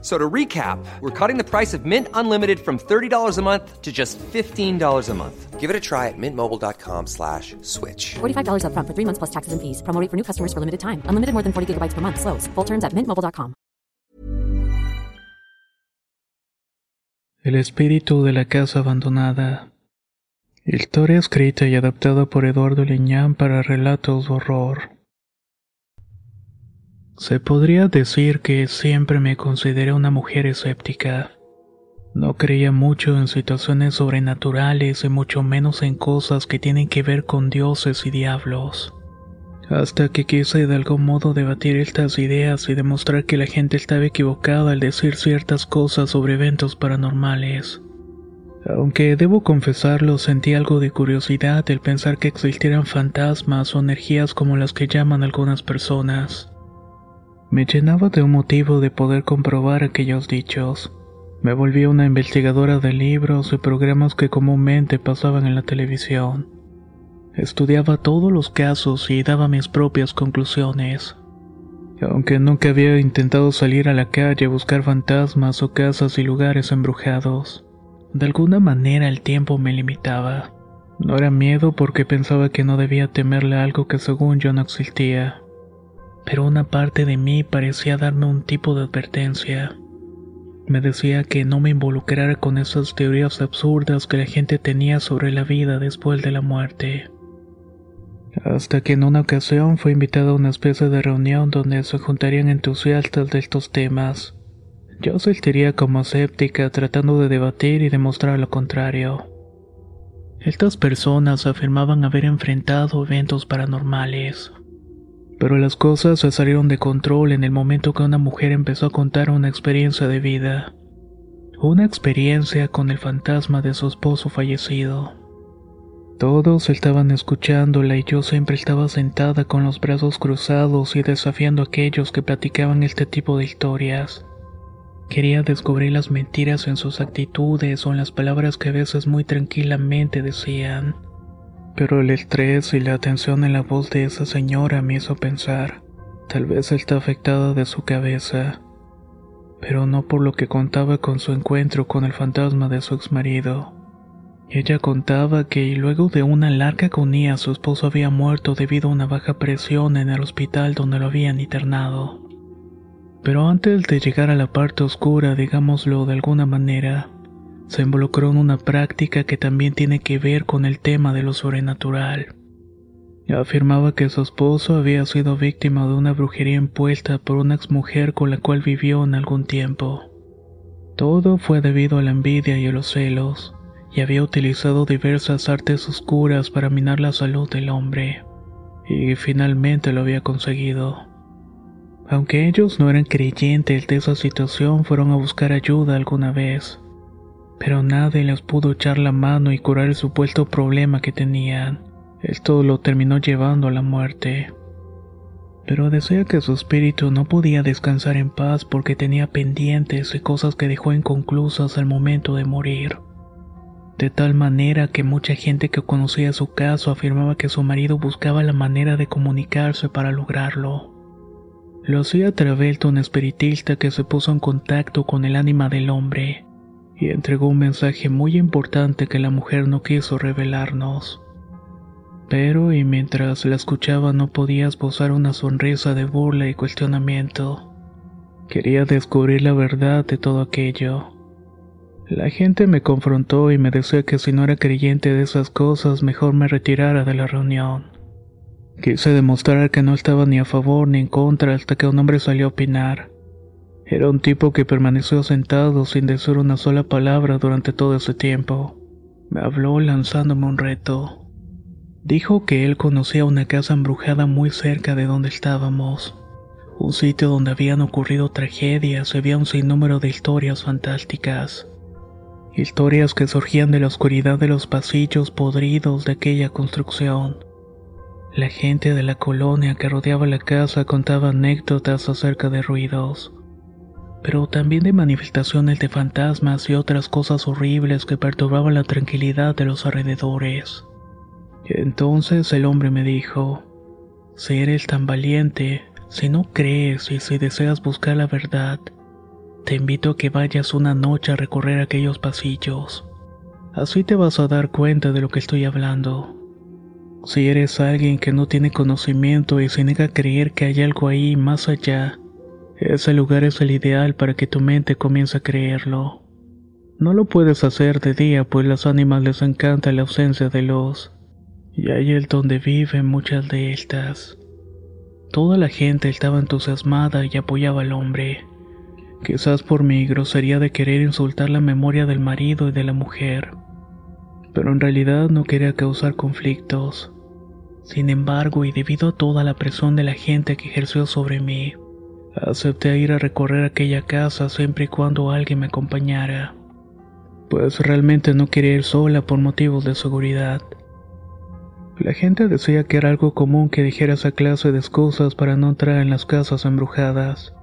So to recap, we're cutting the price of Mint Unlimited from $30 a month to just $15 a month. Give it a try at mintmobile.com slash switch. $45 upfront for three months plus taxes and fees. Promo rate for new customers for limited time. Unlimited more than 40 gigabytes per month. Slows. Full terms at mintmobile.com. El espíritu de la casa abandonada. Historia escrita y adaptada por Eduardo Leñán para relatos de horror. Se podría decir que siempre me consideré una mujer escéptica. No creía mucho en situaciones sobrenaturales y mucho menos en cosas que tienen que ver con dioses y diablos. Hasta que quise de algún modo debatir estas ideas y demostrar que la gente estaba equivocada al decir ciertas cosas sobre eventos paranormales. Aunque debo confesarlo, sentí algo de curiosidad el pensar que existieran fantasmas o energías como las que llaman algunas personas. Me llenaba de un motivo de poder comprobar aquellos dichos. Me volví una investigadora de libros y programas que comúnmente pasaban en la televisión. Estudiaba todos los casos y daba mis propias conclusiones. Aunque nunca había intentado salir a la calle a buscar fantasmas o casas y lugares embrujados, de alguna manera el tiempo me limitaba. No era miedo porque pensaba que no debía temerle algo que según yo no existía pero una parte de mí parecía darme un tipo de advertencia. Me decía que no me involucrara con esas teorías absurdas que la gente tenía sobre la vida después de la muerte. Hasta que en una ocasión fue invitado a una especie de reunión donde se juntarían entusiastas de estos temas. Yo asistiría como escéptica tratando de debatir y demostrar lo contrario. Estas personas afirmaban haber enfrentado eventos paranormales, pero las cosas se salieron de control en el momento que una mujer empezó a contar una experiencia de vida. Una experiencia con el fantasma de su esposo fallecido. Todos estaban escuchándola y yo siempre estaba sentada con los brazos cruzados y desafiando a aquellos que platicaban este tipo de historias. Quería descubrir las mentiras en sus actitudes o en las palabras que a veces muy tranquilamente decían. Pero el estrés y la atención en la voz de esa señora me hizo pensar, tal vez está afectada de su cabeza, pero no por lo que contaba con su encuentro con el fantasma de su exmarido. Ella contaba que luego de una larga agonía su esposo había muerto debido a una baja presión en el hospital donde lo habían internado. Pero antes de llegar a la parte oscura, digámoslo de alguna manera, se involucró en una práctica que también tiene que ver con el tema de lo sobrenatural. Afirmaba que su esposo había sido víctima de una brujería impuesta por una exmujer con la cual vivió en algún tiempo. Todo fue debido a la envidia y a los celos, y había utilizado diversas artes oscuras para minar la salud del hombre, y finalmente lo había conseguido. Aunque ellos no eran creyentes de esa situación, fueron a buscar ayuda alguna vez pero nadie les pudo echar la mano y curar el supuesto problema que tenían. Esto lo terminó llevando a la muerte. Pero decía que su espíritu no podía descansar en paz porque tenía pendientes y cosas que dejó inconclusas al momento de morir. De tal manera que mucha gente que conocía su caso afirmaba que su marido buscaba la manera de comunicarse para lograrlo. Lo hacía a través de un espiritista que se puso en contacto con el ánima del hombre y entregó un mensaje muy importante que la mujer no quiso revelarnos. Pero y mientras la escuchaba no podía esbozar una sonrisa de burla y cuestionamiento. Quería descubrir la verdad de todo aquello. La gente me confrontó y me decía que si no era creyente de esas cosas mejor me retirara de la reunión. Quise demostrar que no estaba ni a favor ni en contra hasta que un hombre salió a opinar. Era un tipo que permaneció sentado sin decir una sola palabra durante todo ese tiempo. Me habló lanzándome un reto. Dijo que él conocía una casa embrujada muy cerca de donde estábamos. Un sitio donde habían ocurrido tragedias y había un sinnúmero de historias fantásticas. Historias que surgían de la oscuridad de los pasillos podridos de aquella construcción. La gente de la colonia que rodeaba la casa contaba anécdotas acerca de ruidos pero también de manifestaciones de fantasmas y otras cosas horribles que perturbaban la tranquilidad de los alrededores. Entonces el hombre me dijo, si eres tan valiente, si no crees y si deseas buscar la verdad, te invito a que vayas una noche a recorrer aquellos pasillos. Así te vas a dar cuenta de lo que estoy hablando. Si eres alguien que no tiene conocimiento y se niega a creer que hay algo ahí más allá, ese lugar es el ideal para que tu mente comience a creerlo. No lo puedes hacer de día, pues las ánimas les encanta la ausencia de luz, y ahí es donde viven muchas de estas. Toda la gente estaba entusiasmada y apoyaba al hombre, quizás por mi grosería de querer insultar la memoria del marido y de la mujer, pero en realidad no quería causar conflictos. Sin embargo, y debido a toda la presión de la gente que ejerció sobre mí, acepté ir a recorrer aquella casa siempre y cuando alguien me acompañara, pues realmente no quería ir sola por motivos de seguridad. La gente decía que era algo común que dijera esa clase de excusas para no entrar en las casas embrujadas,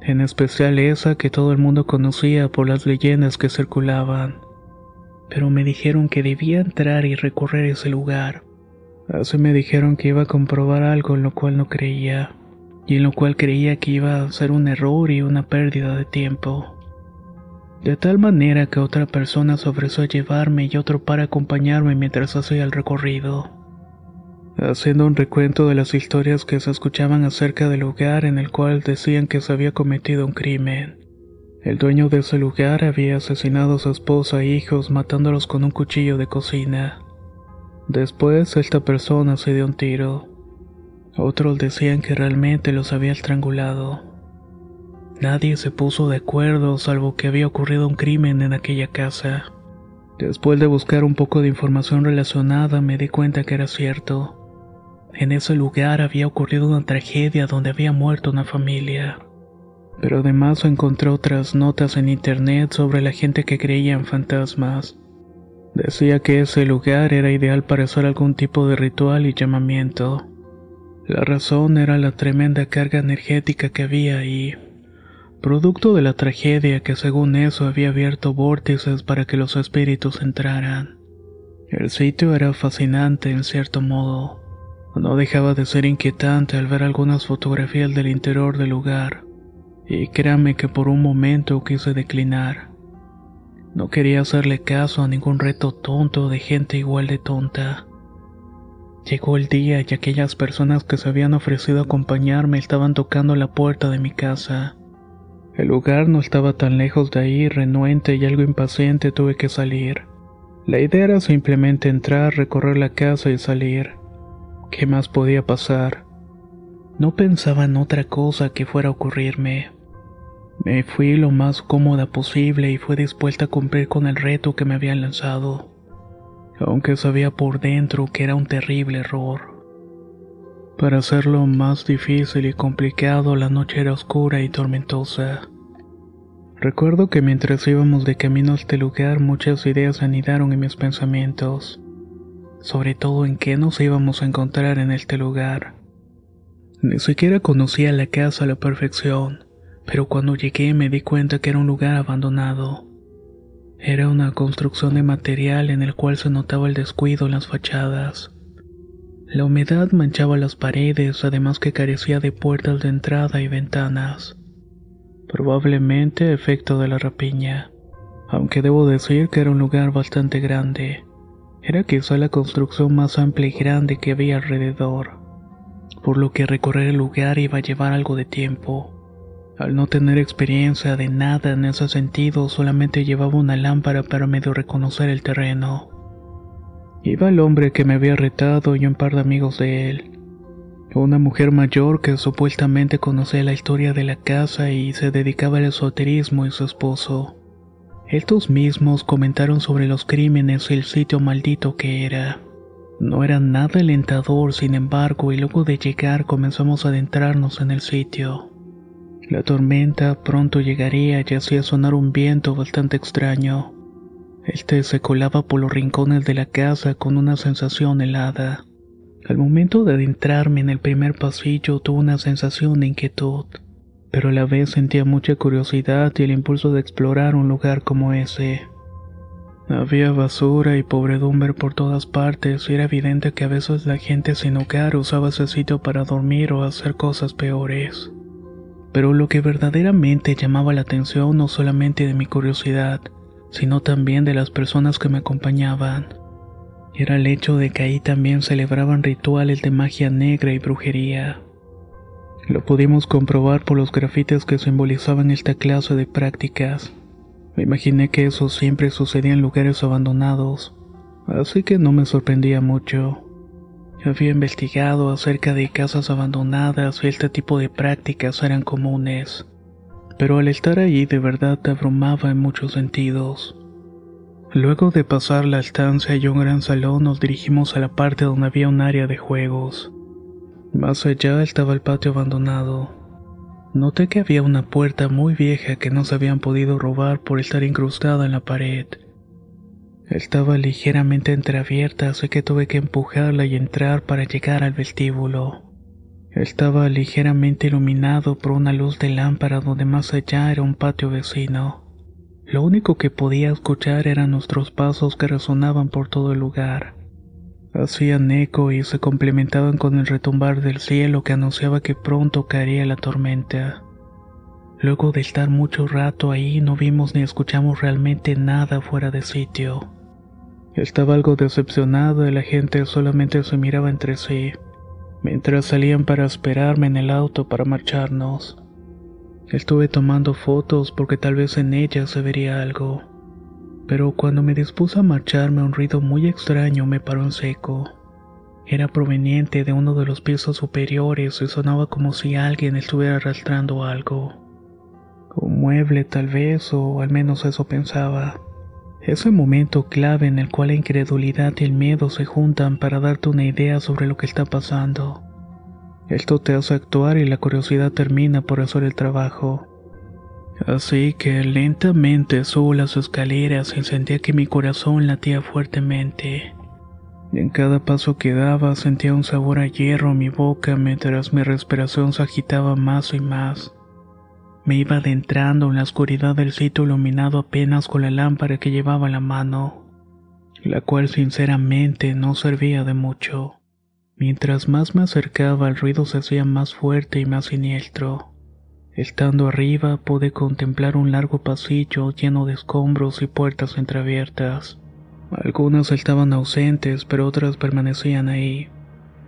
en especial esa que todo el mundo conocía por las leyendas que circulaban. Pero me dijeron que debía entrar y recorrer ese lugar. Así me dijeron que iba a comprobar algo en lo cual no creía, y en lo cual creía que iba a ser un error y una pérdida de tiempo. De tal manera que otra persona se ofreció a llevarme y otro para acompañarme mientras hacía el recorrido haciendo un recuento de las historias que se escuchaban acerca del lugar en el cual decían que se había cometido un crimen. El dueño de ese lugar había asesinado a su esposa e hijos matándolos con un cuchillo de cocina. Después esta persona se dio un tiro. Otros decían que realmente los había estrangulado. Nadie se puso de acuerdo salvo que había ocurrido un crimen en aquella casa. Después de buscar un poco de información relacionada me di cuenta que era cierto. En ese lugar había ocurrido una tragedia donde había muerto una familia. Pero además encontré otras notas en internet sobre la gente que creía en fantasmas. Decía que ese lugar era ideal para hacer algún tipo de ritual y llamamiento. La razón era la tremenda carga energética que había ahí, producto de la tragedia que según eso había abierto vórtices para que los espíritus entraran. El sitio era fascinante en cierto modo. No dejaba de ser inquietante al ver algunas fotografías del interior del lugar, y créame que por un momento quise declinar. No quería hacerle caso a ningún reto tonto de gente igual de tonta. Llegó el día y aquellas personas que se habían ofrecido a acompañarme estaban tocando la puerta de mi casa. El lugar no estaba tan lejos de ahí, renuente y algo impaciente tuve que salir. La idea era simplemente entrar, recorrer la casa y salir. ¿Qué más podía pasar? No pensaba en otra cosa que fuera a ocurrirme. Me fui lo más cómoda posible y fue dispuesta a cumplir con el reto que me habían lanzado, aunque sabía por dentro que era un terrible error. Para hacerlo más difícil y complicado, la noche era oscura y tormentosa. Recuerdo que mientras íbamos de camino a este lugar muchas ideas anidaron en mis pensamientos sobre todo en qué nos íbamos a encontrar en este lugar. Ni siquiera conocía la casa a la perfección, pero cuando llegué me di cuenta que era un lugar abandonado. Era una construcción de material en el cual se notaba el descuido en las fachadas. La humedad manchaba las paredes, además que carecía de puertas de entrada y ventanas. Probablemente efecto de la rapiña, aunque debo decir que era un lugar bastante grande. Era quizá la construcción más amplia y grande que había alrededor, por lo que recorrer el lugar iba a llevar algo de tiempo. Al no tener experiencia de nada en ese sentido, solamente llevaba una lámpara para medio reconocer el terreno. Iba el hombre que me había retado y un par de amigos de él. Una mujer mayor que supuestamente conocía la historia de la casa y se dedicaba al esoterismo y su esposo. Estos mismos comentaron sobre los crímenes y el sitio maldito que era. No era nada alentador, sin embargo, y luego de llegar comenzamos a adentrarnos en el sitio. La tormenta pronto llegaría y hacía sonar un viento bastante extraño. Este se colaba por los rincones de la casa con una sensación helada. Al momento de adentrarme en el primer pasillo tuve una sensación de inquietud. pero a la vez sentía mucha curiosidad y el impulso de explorar un lugar como ese. Había basura y pobredumbre por todas partes y era evidente que a veces la gente sin hogar usaba ese sitio para dormir o hacer cosas peores. Pero lo que verdaderamente llamaba la atención no solamente de mi curiosidad, sino también de las personas que me acompañaban. Era el hecho de que ahí también celebraban rituales de magia negra y brujería. Lo pudimos comprobar por los grafites que simbolizaban esta clase de prácticas. Me imaginé que eso siempre sucedía en lugares abandonados, así que no me sorprendía mucho. Había investigado acerca de casas abandonadas y este tipo de prácticas eran comunes, pero al estar allí de verdad te abrumaba en muchos sentidos. Luego de pasar la estancia y un gran salón nos dirigimos a la parte donde había un área de juegos. Más allá estaba el patio abandonado. Noté que había una puerta muy vieja que no se habían podido robar por estar incrustada en la pared. Estaba ligeramente entreabierta, así que tuve que empujarla y entrar para llegar al vestíbulo. Estaba ligeramente iluminado por una luz de lámpara donde más allá era un patio vecino. Lo único que podía escuchar eran nuestros pasos que resonaban por todo el lugar. Hacían eco y se complementaban con el retumbar del cielo que anunciaba que pronto caería la tormenta. Luego de estar mucho rato ahí no vimos ni escuchamos realmente nada fuera de sitio. Estaba algo decepcionado y la gente solamente se miraba entre sí, mientras salían para esperarme en el auto para marcharnos. Estuve tomando fotos porque tal vez en ellas se vería algo, pero cuando me dispuse a marcharme un ruido muy extraño me paró en seco. Era proveniente de uno de los pisos superiores y sonaba como si alguien estuviera arrastrando algo. Un mueble tal vez, o al menos eso pensaba. Ese momento clave en el cual la incredulidad y el miedo se juntan para darte una idea sobre lo que está pasando. Esto te hace actuar y la curiosidad termina por hacer el trabajo. Así que lentamente subo las escaleras y sentía que mi corazón latía fuertemente. en cada paso que daba sentía un sabor a hierro en mi boca mientras mi respiración se agitaba más y más. Me iba adentrando en la oscuridad del sitio iluminado apenas con la lámpara que llevaba en la mano, la cual sinceramente no servía de mucho. Mientras más me acercaba el ruido se hacía más fuerte y más siniestro. Estando arriba pude contemplar un largo pasillo lleno de escombros y puertas entreabiertas. Algunas estaban ausentes, pero otras permanecían ahí.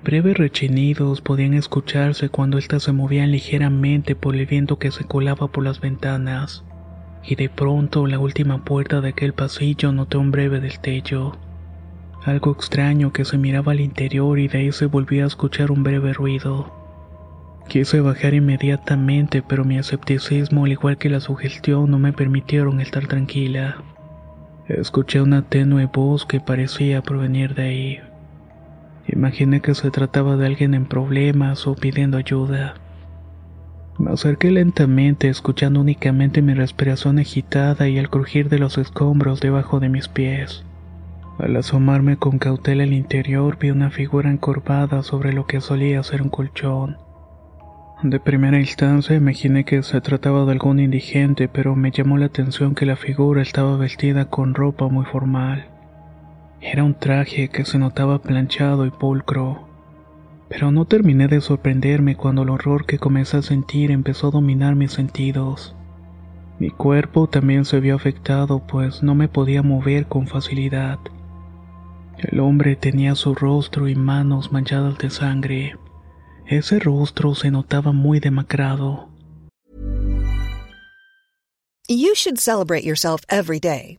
Breves rechinidos podían escucharse cuando éstas se movían ligeramente por el viento que se colaba por las ventanas. Y de pronto, la última puerta de aquel pasillo noté un breve destello. Algo extraño que se miraba al interior y de ahí se volvía a escuchar un breve ruido. Quise bajar inmediatamente, pero mi escepticismo, al igual que la sugestión, no me permitieron estar tranquila. Escuché una tenue voz que parecía provenir de ahí. Imaginé que se trataba de alguien en problemas o pidiendo ayuda. Me acerqué lentamente, escuchando únicamente mi respiración agitada y el crujir de los escombros debajo de mis pies. Al asomarme con cautela al interior vi una figura encorvada sobre lo que solía ser un colchón. De primera instancia imaginé que se trataba de algún indigente, pero me llamó la atención que la figura estaba vestida con ropa muy formal. Era un traje que se notaba planchado y pulcro. Pero no terminé de sorprenderme cuando el horror que comencé a sentir empezó a dominar mis sentidos. Mi cuerpo también se vio afectado, pues no me podía mover con facilidad. El hombre tenía su rostro y manos manchadas de sangre. Ese rostro se notaba muy demacrado. You should celebrate yourself every day,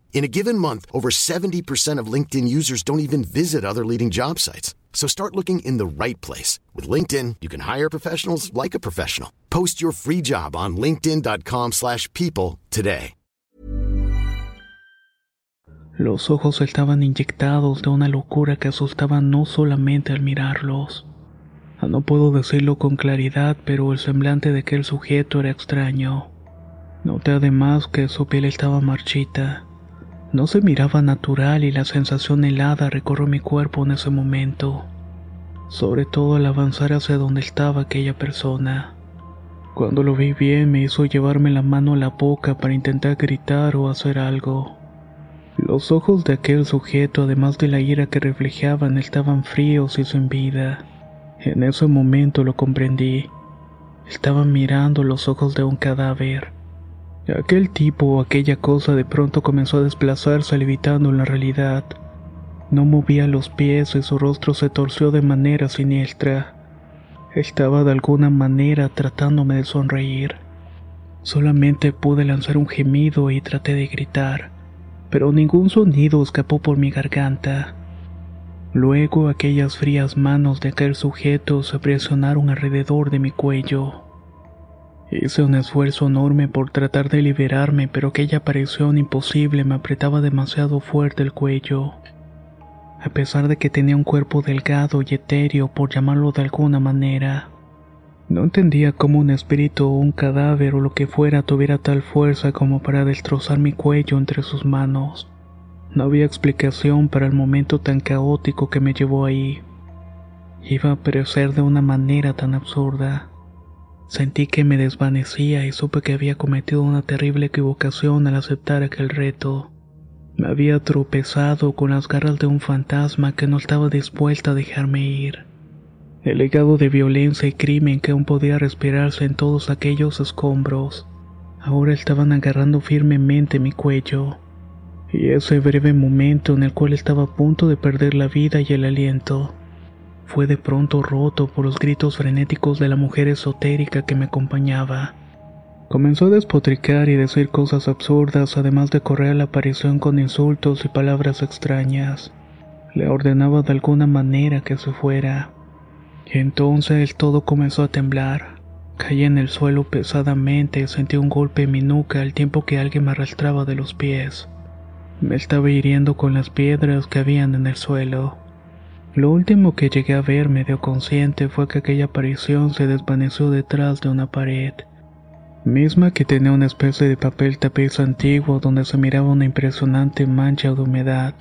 In a given month, over 70% of LinkedIn users don't even visit other leading job sites. So start looking in the right place. With LinkedIn, you can hire professionals like a professional. Post your free job on linkedin.com slash people today. Los ojos estaban inyectados de una locura que asustaba no solamente al mirarlos. Ah, no puedo decirlo con claridad, pero el semblante de aquel sujeto era extraño. Noté además que su piel estaba marchita. No se miraba natural y la sensación helada recorrió mi cuerpo en ese momento, sobre todo al avanzar hacia donde estaba aquella persona. Cuando lo vi bien me hizo llevarme la mano a la boca para intentar gritar o hacer algo. Los ojos de aquel sujeto, además de la ira que reflejaban, estaban fríos y sin vida. En ese momento lo comprendí. Estaba mirando los ojos de un cadáver. Aquel tipo o aquella cosa de pronto comenzó a desplazarse levitando en la realidad. No movía los pies y su rostro se torció de manera siniestra. Estaba de alguna manera tratándome de sonreír. Solamente pude lanzar un gemido y traté de gritar, pero ningún sonido escapó por mi garganta. Luego aquellas frías manos de aquel sujeto se presionaron alrededor de mi cuello. Hice un esfuerzo enorme por tratar de liberarme, pero aquella aparición imposible me apretaba demasiado fuerte el cuello. A pesar de que tenía un cuerpo delgado y etéreo, por llamarlo de alguna manera, no entendía cómo un espíritu o un cadáver o lo que fuera tuviera tal fuerza como para destrozar mi cuello entre sus manos. No había explicación para el momento tan caótico que me llevó ahí. Iba a perecer de una manera tan absurda. Sentí que me desvanecía y supe que había cometido una terrible equivocación al aceptar aquel reto. Me había tropezado con las garras de un fantasma que no estaba dispuesta a dejarme ir. El legado de violencia y crimen que aún podía respirarse en todos aquellos escombros, ahora estaban agarrando firmemente mi cuello. Y ese breve momento en el cual estaba a punto de perder la vida y el aliento, fue de pronto roto por los gritos frenéticos de la mujer esotérica que me acompañaba. Comenzó a despotricar y decir cosas absurdas, además de correr a la aparición con insultos y palabras extrañas. Le ordenaba de alguna manera que se fuera. Y entonces todo comenzó a temblar. Caí en el suelo pesadamente y sentí un golpe en mi nuca al tiempo que alguien me arrastraba de los pies. Me estaba hiriendo con las piedras que habían en el suelo. Lo último que llegué a ver medio consciente fue que aquella aparición se desvaneció detrás de una pared, misma que tenía una especie de papel tapiz antiguo donde se miraba una impresionante mancha de humedad.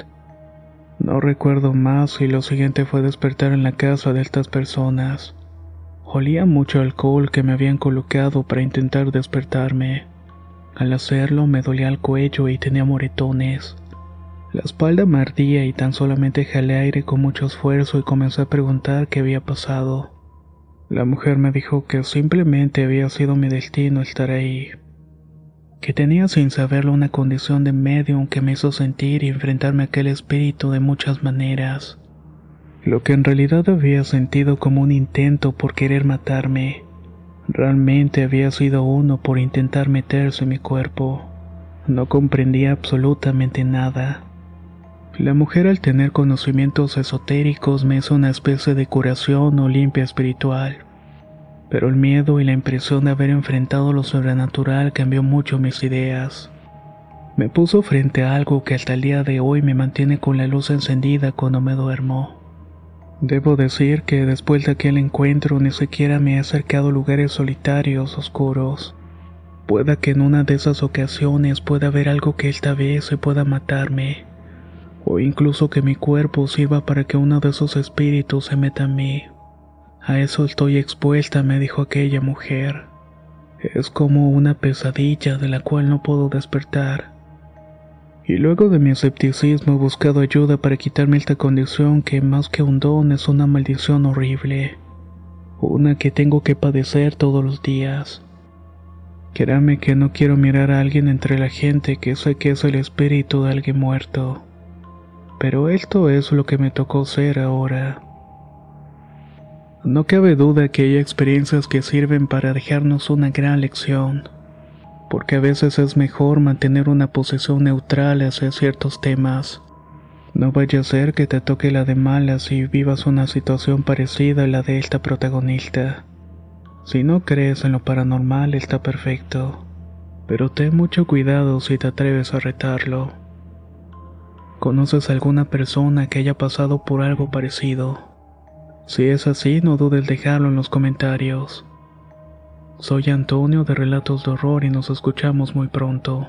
No recuerdo más y lo siguiente fue despertar en la casa de estas personas. Olía mucho alcohol que me habían colocado para intentar despertarme. Al hacerlo me dolía el cuello y tenía moretones. La espalda me ardía y tan solamente jalé aire con mucho esfuerzo y comencé a preguntar qué había pasado. La mujer me dijo que simplemente había sido mi destino estar ahí. Que tenía sin saberlo una condición de medium que me hizo sentir y enfrentarme a aquel espíritu de muchas maneras. Lo que en realidad había sentido como un intento por querer matarme Realmente había sido uno por intentar meterse en mi cuerpo. No comprendía absolutamente nada. La mujer al tener conocimientos esotéricos me hizo una especie de curación o limpia espiritual. Pero el miedo y la impresión de haber enfrentado lo sobrenatural cambió mucho mis ideas. Me puso frente a algo que hasta el día de hoy me mantiene con la luz encendida cuando me duermo. Debo decir que después de aquel encuentro ni siquiera me he acercado a lugares solitarios, oscuros. Pueda que en una de esas ocasiones pueda haber algo que esta vez se pueda matarme, o incluso que mi cuerpo sirva para que uno de esos espíritus se meta en mí. A eso estoy expuesta, me dijo aquella mujer. Es como una pesadilla de la cual no puedo despertar. Y luego de mi escepticismo he buscado ayuda para quitarme esta condición que más que un don es una maldición horrible. Una que tengo que padecer todos los días. Créame que no quiero mirar a alguien entre la gente que sé que es el espíritu de alguien muerto. Pero esto es lo que me tocó ser ahora. No cabe duda que hay experiencias que sirven para dejarnos una gran lección, porque a veces es mejor mantener una posición neutral hacia ciertos temas. No vaya a ser que te toque la de malas y vivas una situación parecida a la de esta protagonista. Si no crees en lo paranormal está perfecto, pero ten mucho cuidado si te atreves a retarlo. ¿Conoces alguna persona que haya pasado por algo parecido? Si es así, no dudes dejarlo en los comentarios. Soy Antonio de Relatos de Horror y nos escuchamos muy pronto.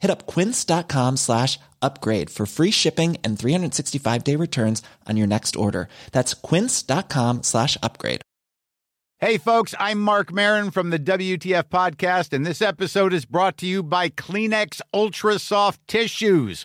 Hit up quince.com slash upgrade for free shipping and 365 day returns on your next order. That's quince.com slash upgrade. Hey, folks, I'm Mark Marin from the WTF Podcast, and this episode is brought to you by Kleenex Ultra Soft Tissues,